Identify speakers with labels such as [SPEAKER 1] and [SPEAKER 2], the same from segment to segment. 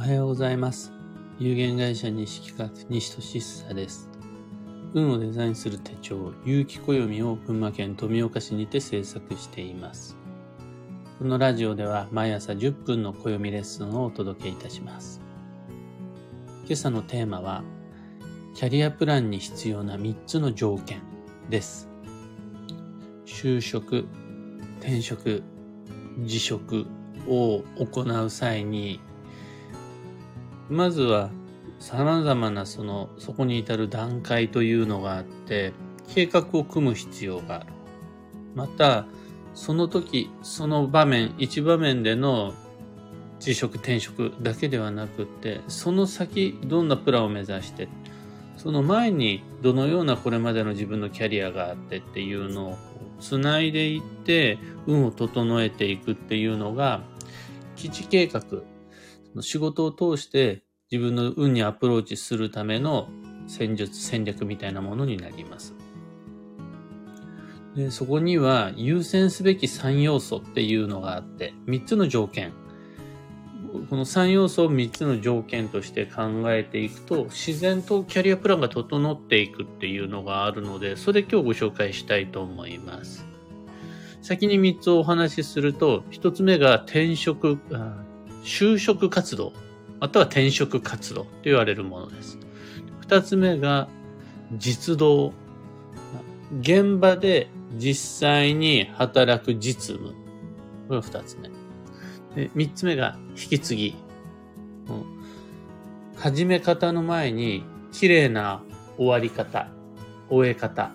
[SPEAKER 1] おはようございます。有限会社西企画西俊久です。運をデザインする手帳、有機暦を群馬県富岡市にて制作しています。このラジオでは毎朝10分の暦レッスンをお届けいたします。今朝のテーマは、キャリアプランに必要な3つの条件です。就職、転職、辞職を行う際に、まずは様々なその、そこに至る段階というのがあって、計画を組む必要がある。また、その時、その場面、一場面での辞職、転職だけではなくって、その先、どんなプランを目指して、その前にどのようなこれまでの自分のキャリアがあってっていうのをつないでいって、運を整えていくっていうのが、基地計画、仕事を通して自分の運にアプローチするための戦術、戦略みたいなものになります。でそこには優先すべき3要素っていうのがあって、3つの条件。この3要素を3つの条件として考えていくと、自然とキャリアプランが整っていくっていうのがあるので、それ今日ご紹介したいと思います。先に3つお話しすると、1つ目が転職、就職活動、または転職活動と言われるものです。2つ目が実動、現場で実際に働く実務。これが2つ目。で3つ目が引き継ぎ。始め方の前に綺麗な終わり方、終え方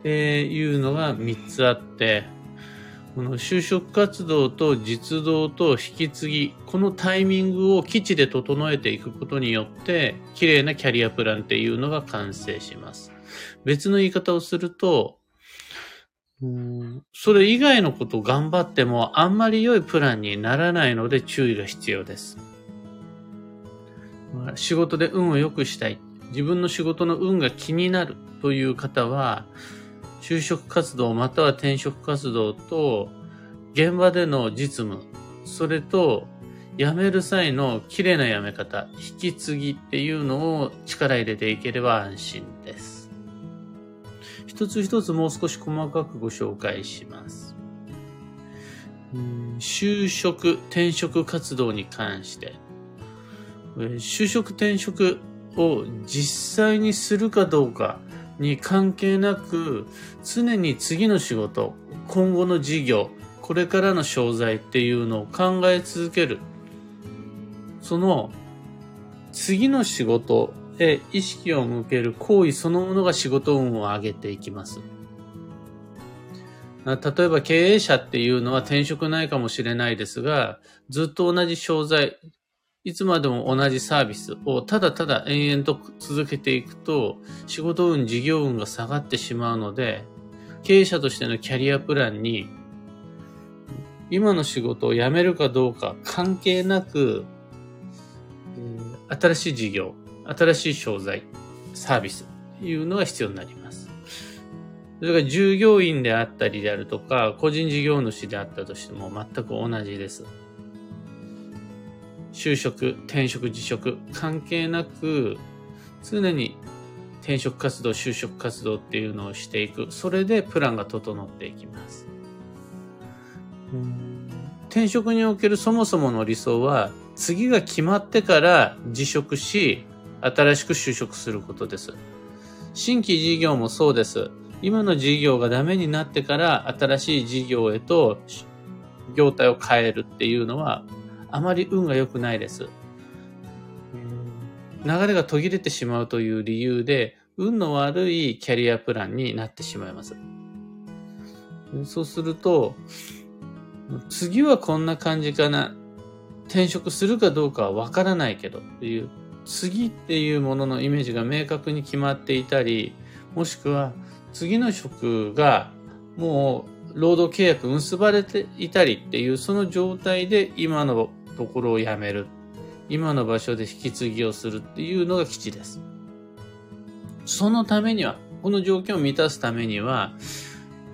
[SPEAKER 1] っていうのが3つあって、この就職活動と実動と引き継ぎ、このタイミングを基地で整えていくことによって、綺麗なキャリアプランっていうのが完成します。別の言い方をすると、うんそれ以外のことを頑張ってもあんまり良いプランにならないので注意が必要です。仕事で運を良くしたい。自分の仕事の運が気になるという方は、就職活動または転職活動と、現場での実務、それと、辞める際の綺麗な辞め方、引き継ぎっていうのを力入れていければ安心です。一つ一つもう少し細かくご紹介します。就職、転職活動に関して、就職転職を実際にするかどうかに関係なく、常に次の仕事、今後の事業、これからの商材っていうのを考え続ける。その次の仕事へ意識を向ける行為そのものが仕事運を上げていきます。例えば経営者っていうのは転職ないかもしれないですが、ずっと同じ商材、いつまでも同じサービスをただただ延々と続けていくと、仕事運、事業運が下がってしまうので、経営者としてのキャリアプランに、今の仕事を辞めるかどうか関係なく、新しい事業、新しい商材、サービスというのが必要になります。それが従業員であったりであるとか、個人事業主であったとしても全く同じです。就職、転職、辞職、関係なく、常に転職活動、就職活動っていうのをしていく。それでプランが整っていきます。転職におけるそもそもの理想は、次が決まってから辞職し、新しく就職することです。新規事業もそうです。今の事業がダメになってから新しい事業へと業態を変えるっていうのはあまり運が良くないです。流れが途切れてしまうという理由で運の悪いキャリアプランになってしまいます。そうすると次はこんな感じかな。転職するかどうかはわからないけどっていう次っていうもののイメージが明確に決まっていたり、もしくは次の職がもう労働契約結ばれていたりっていうその状態で今のところを辞める。今の場所で引き継ぎをするっていうのが基地です。そのためには、この条件を満たすためには、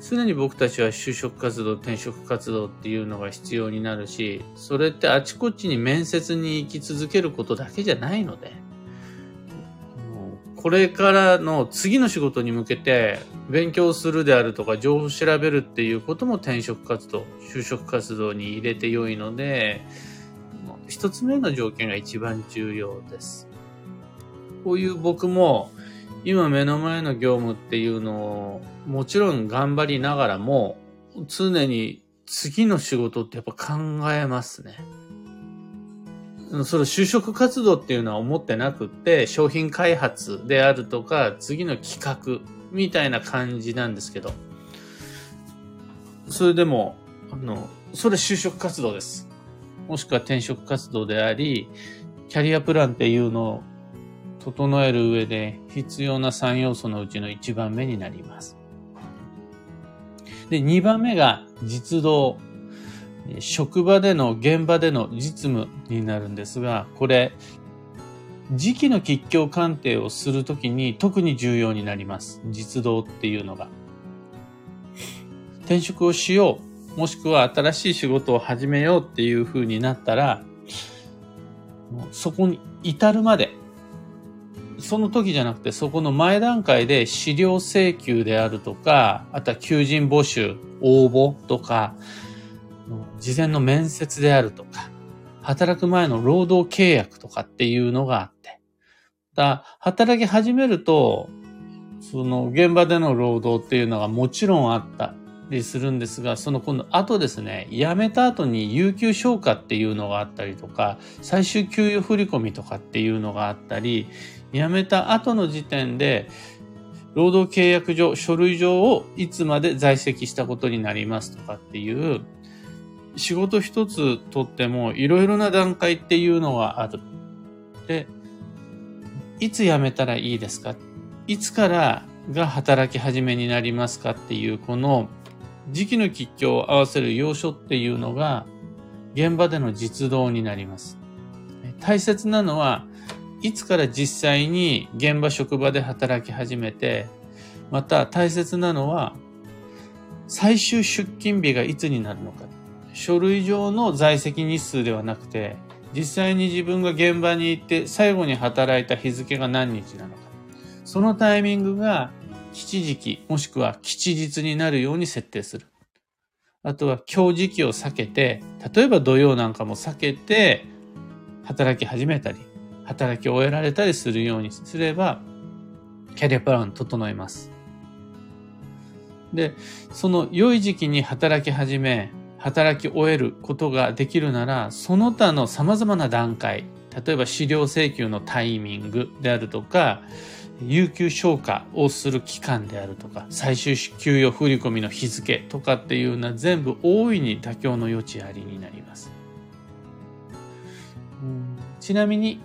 [SPEAKER 1] 常に僕たちは就職活動、転職活動っていうのが必要になるし、それってあちこちに面接に行き続けることだけじゃないので、これからの次の仕事に向けて勉強するであるとか情報を調べるっていうことも転職活動、就職活動に入れて良いので、一つ目の条件が一番重要です。こういう僕も今目の前の業務っていうのをもちろん頑張りながらも常に次の仕事ってやっぱ考えますね。その就職活動っていうのは思ってなくって、商品開発であるとか、次の企画みたいな感じなんですけど、それでも、あの、それ就職活動です。もしくは転職活動であり、キャリアプランっていうのを整える上で必要な3要素のうちの1番目になります。で、2番目が実動。職場での現場での実務になるんですが、これ、時期の吉祥鑑定をするときに特に重要になります。実動っていうのが。転職をしよう、もしくは新しい仕事を始めようっていう風になったら、そこに至るまで、その時じゃなくてそこの前段階で資料請求であるとか、あとは求人募集、応募とか、事前の面接であるとか、働く前の労働契約とかっていうのがあって、だ働き始めると、その現場での労働っていうのがもちろんあった。りするんですが、その今度後ですね、辞めた後に有給消化っていうのがあったりとか、最終給与振込とかっていうのがあったり、辞めた後の時点で、労働契約上、書類上をいつまで在籍したことになりますとかっていう、仕事一つとってもいろいろな段階っていうのがある。で、いつ辞めたらいいですか？いつからが働き始めになりますかっていうこの時期の吉祥を合わせる要所っていうのが現場での実動になります。大切なのはいつから実際に現場職場で働き始めてまた大切なのは最終出勤日がいつになるのか。書類上の在籍日数ではなくて、実際に自分が現場に行って最後に働いた日付が何日なのか。そのタイミングが吉時期もしくは吉日になるように設定する。あとは今日時期を避けて、例えば土曜なんかも避けて働き始めたり、働き終えられたりするようにすれば、キャリアプラン整います。で、その良い時期に働き始め、働き終えることができるなら、その他の様々な段階、例えば資料請求のタイミングであるとか、有給消化をする期間であるとか、最終給与振込の日付とかっていうのは全部大いに妥協の余地ありになります。ちなみに、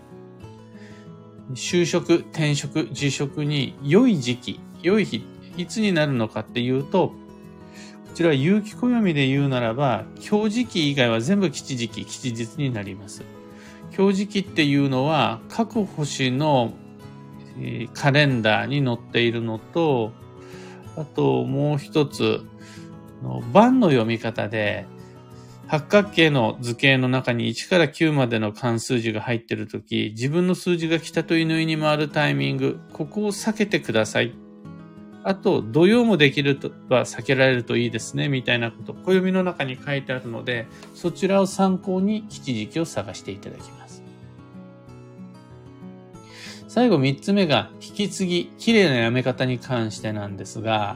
[SPEAKER 1] 就職、転職、辞職に良い時期、良い日、いつになるのかっていうと、こちらは有機暦で言うならば、今日時期以外は全部吉時期、吉日になります。今日時期っていうのは各星のカレンダーに載っているのと、あともう一つ、番の読み方で、八角形の図形の中に1から9までの関数字が入っているとき、自分の数字が北と犬に回るタイミング、ここを避けてくださいあと、土曜もできるとは避けられるといいですね、みたいなこと、暦の中に書いてあるので、そちらを参考に吉時期を探していただきます。最後三つ目が、引き継ぎ、綺麗なやめ方に関してなんですが、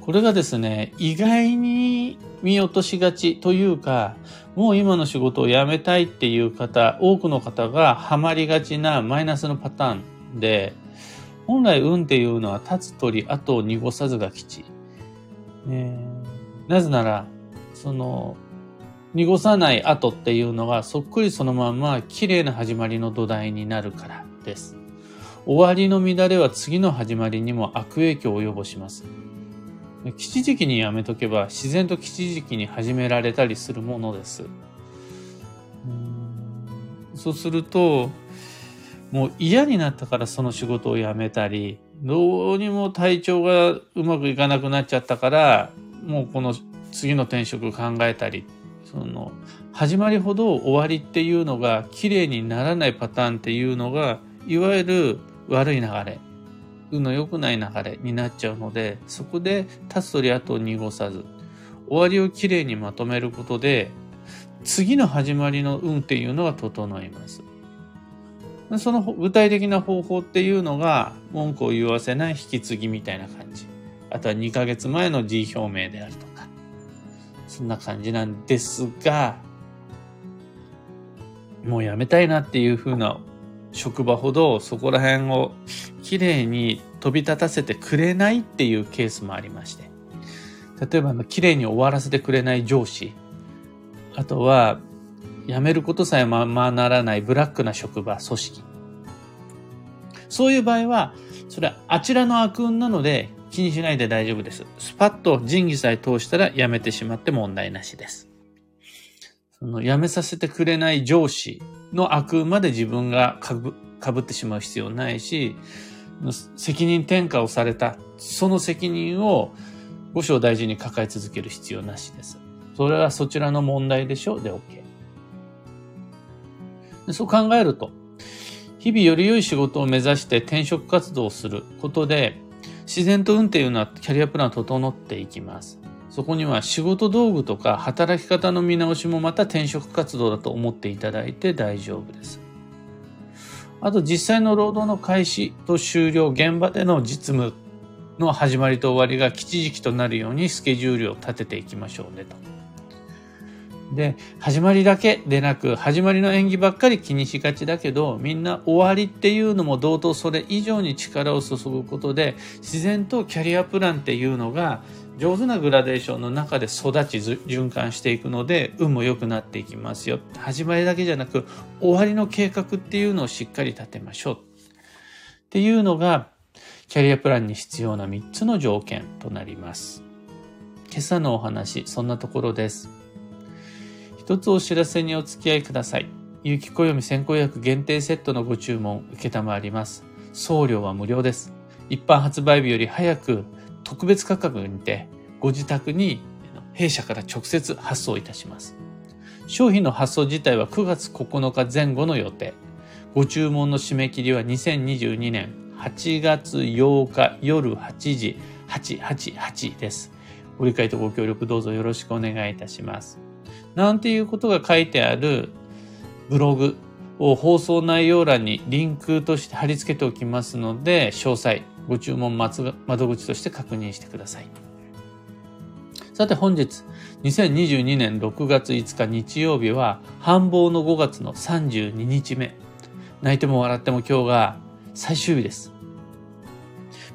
[SPEAKER 1] これがですね、意外に見落としがちというか、もう今の仕事を辞めたいっていう方、多くの方がハマりがちなマイナスのパターンで、本来運っていうのは立つ鳥、後を濁さずが吉。えー、なぜなら、その、濁さない後っていうのがそっくりそのまま綺麗な始まりの土台になるからです。終わりの乱れは次の始まりにも悪影響を及ぼします。吉時期にやめとけば自然と吉時期に始められたりするものです。そうすると、もう嫌になったからその仕事を辞めたり、どうにも体調がうまくいかなくなっちゃったからもうこの次の転職考えたり、その、始まりほど終わりっていうのが綺麗にならないパターンっていうのが、いわゆる悪い流れ、運の良くない流れになっちゃうので、そこで立つ鳥後を濁さず、終わりをきれいにまとめることで、次の始まりの運っていうのが整います。その具体的な方法っていうのが、文句を言わせない引き継ぎみたいな感じ。あとは2ヶ月前の G 表明であるとか。そんな感じなんですが、もうやめたいなっていう風な職場ほどそこら辺をきれいに飛び立たせてくれないっていうケースもありまして。例えば、きれいに終わらせてくれない上司。あとは、辞めることさえままならないブラックな職場、組織。そういう場合は、それはあちらの悪運なので気にしないで大丈夫です。スパッと仁義さえ通したら辞めてしまって問題なしです。その辞めさせてくれない上司の悪運まで自分がかぶかぶってしまう必要ないし、責任転嫁をされた、その責任を五章大事に抱え続ける必要なしです。それはそちらの問題でしょうで OK。そう考えると、日々より良い仕事を目指して転職活動をすることで、自然と運っていうのはキャリアプラン整っていきます。そこには仕事道具とか働き方の見直しもまた転職活動だと思っていただいて大丈夫です。あと実際の労働の開始と終了、現場での実務の始まりと終わりが吉時期となるようにスケジュールを立てていきましょうねと。で、始まりだけでなく、始まりの演技ばっかり気にしがちだけど、みんな終わりっていうのも同等それ以上に力を注ぐことで、自然とキャリアプランっていうのが上手なグラデーションの中で育ち循環していくので、運も良くなっていきますよ。始まりだけじゃなく、終わりの計画っていうのをしっかり立てましょう。っていうのが、キャリアプランに必要な3つの条件となります。今朝のお話、そんなところです。一つお知らせにお付き合いください。有機暦先行薬限定セットのご注文受けたまわります。送料は無料です。一般発売日より早く特別価格にてご自宅に弊社から直接発送いたします。商品の発送自体は9月9日前後の予定。ご注文の締め切りは2022年8月8日夜8時888です。ご理解とご協力どうぞよろしくお願いいたします。なんていうことが書いてあるブログを放送内容欄にリンクとして貼り付けておきますので、詳細、ご注文窓口として確認してください。さて本日、2022年6月5日日曜日は、繁忙の5月の32日目。泣いても笑っても今日が最終日です。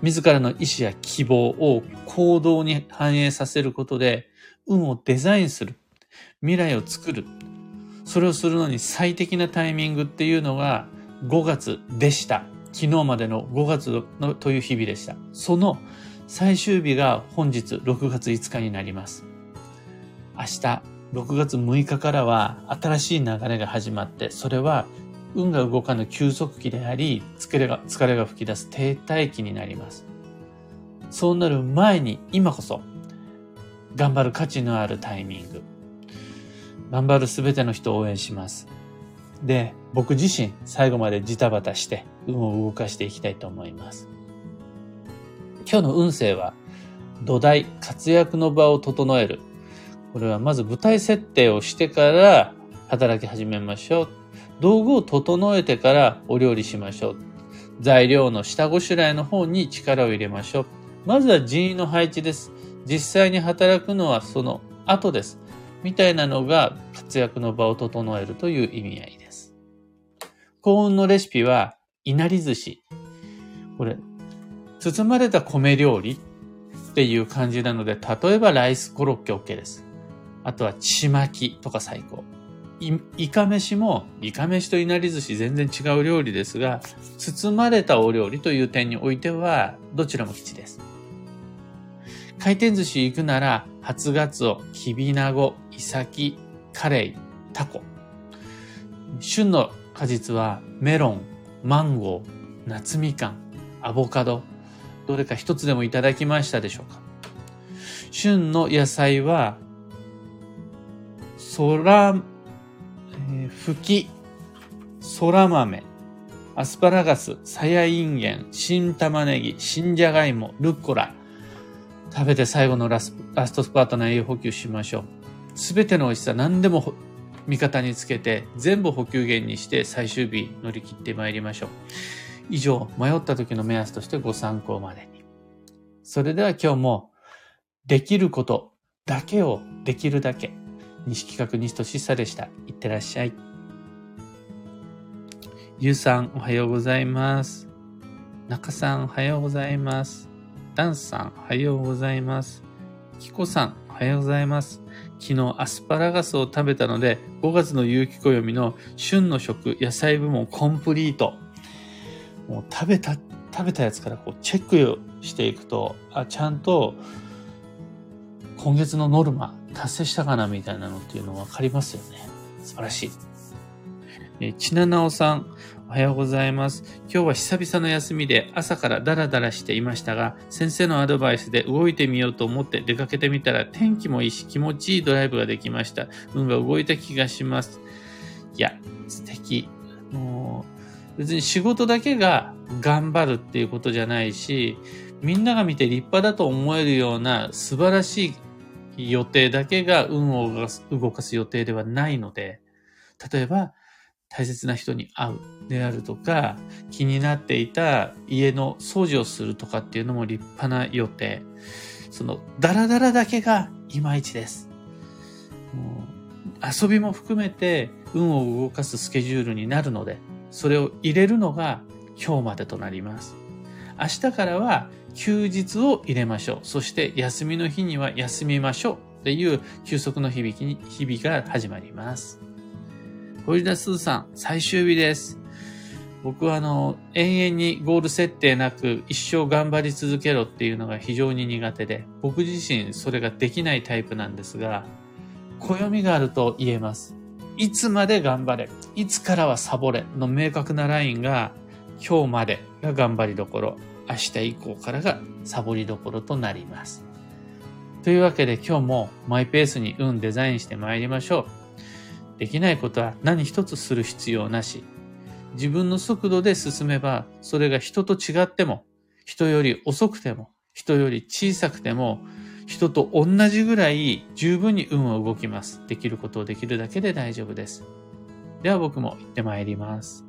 [SPEAKER 1] 自らの意志や希望を行動に反映させることで、運をデザインする。未来を作る。それをするのに最適なタイミングっていうのが5月でした。昨日までの5月のという日々でした。その最終日が本日6月5日になります。明日6月6日からは新しい流れが始まって、それは運が動かぬ休息期であり、疲れが、疲れが吹き出す停滞期になります。そうなる前に今こそ頑張る価値のあるタイミング。頑張るすべての人を応援します。で、僕自身最後までジタバタして運を動かしていきたいと思います。今日の運勢は土台、活躍の場を整える。これはまず舞台設定をしてから働き始めましょう。道具を整えてからお料理しましょう。材料の下ごしらえの方に力を入れましょう。まずは人員の配置です。実際に働くのはその後です。みたいなのが活躍の場を整えるという意味合いです。幸運のレシピは、いなり寿司。これ、包まれた米料理っていう感じなので、例えばライスコロッケ OK です。あとは、ちまきとか最高。い、いかめしも、いかめしといなり寿司全然違う料理ですが、包まれたお料理という点においては、どちらも吉です。回転寿司行くなら、初ガツオ、きびなご、イサキ、カレイ、タコ。旬の果実はメロン、マンゴー、夏みかん、アボカド。どれか一つでもいただきましたでしょうか？旬の野菜は、空、えー、ふき、空豆、アスパラガス、さやいんげん、新玉ねぎ、新じゃがいも、ルッコラ。食べて最後のラスラストスパートの栄養補給しましょう。すべての美味しさ何でも味方につけて全部補給源にして最終日乗り切ってまいりましょう。以上、迷った時の目安としてご参考までに。それでは今日もできることだけをできるだけ。西企画西俊久でした。いってらっしゃい。ゆうさん、おはようございます。中さん、おはようございます。ダンスさん、おはようございます。キコさん、おはようございます。昨日アスパラガスを食べたので、5月の有機暦の旬の食、野菜部門コンプリート。もう食べた、食べたやつからこうチェックしていくと、あ、ちゃんと今月のノルマ達成したかなみたいなのっていうの分かりますよね。素晴らしい。えちななおさん、おはようございます。今日は久々の休みで朝からダラダラしていましたが、先生のアドバイスで動いてみようと思って出かけてみたら天気もいいし気持ちいいドライブができました。運が動いた気がします。いや、素敵。もう、別に仕事だけが頑張るっていうことじゃないし、みんなが見て立派だと思えるような素晴らしい予定だけが運を動かす予定ではないので、例えば、大切な人に会うであるとか、気になっていた家の掃除をするとかっていうのも立派な予定。その、ダラダラだけがいまいちです。もう遊びも含めて運を動かすスケジュールになるので、それを入れるのが今日までとなります。明日からは休日を入れましょう。そして休みの日には休みましょう。っていう休息の響きに、日々が始まります。堀田スーさん、最終日です。僕はあの、永遠にゴール設定なく一生頑張り続けろっていうのが非常に苦手で、僕自身それができないタイプなんですが、暦があると言えます。いつまで頑張れ、いつからはサボれの明確なラインが、今日までが頑張りどころ、明日以降からがサボりどころとなります。というわけで今日もマイペースに運デザインして参りましょう。できないことは何一つする必要なし。自分の速度で進めば、それが人と違っても、人より遅くても、人より小さくても、人と同じぐらい十分に運は動きます。できることをできるだけで大丈夫です。では僕も行ってまいります。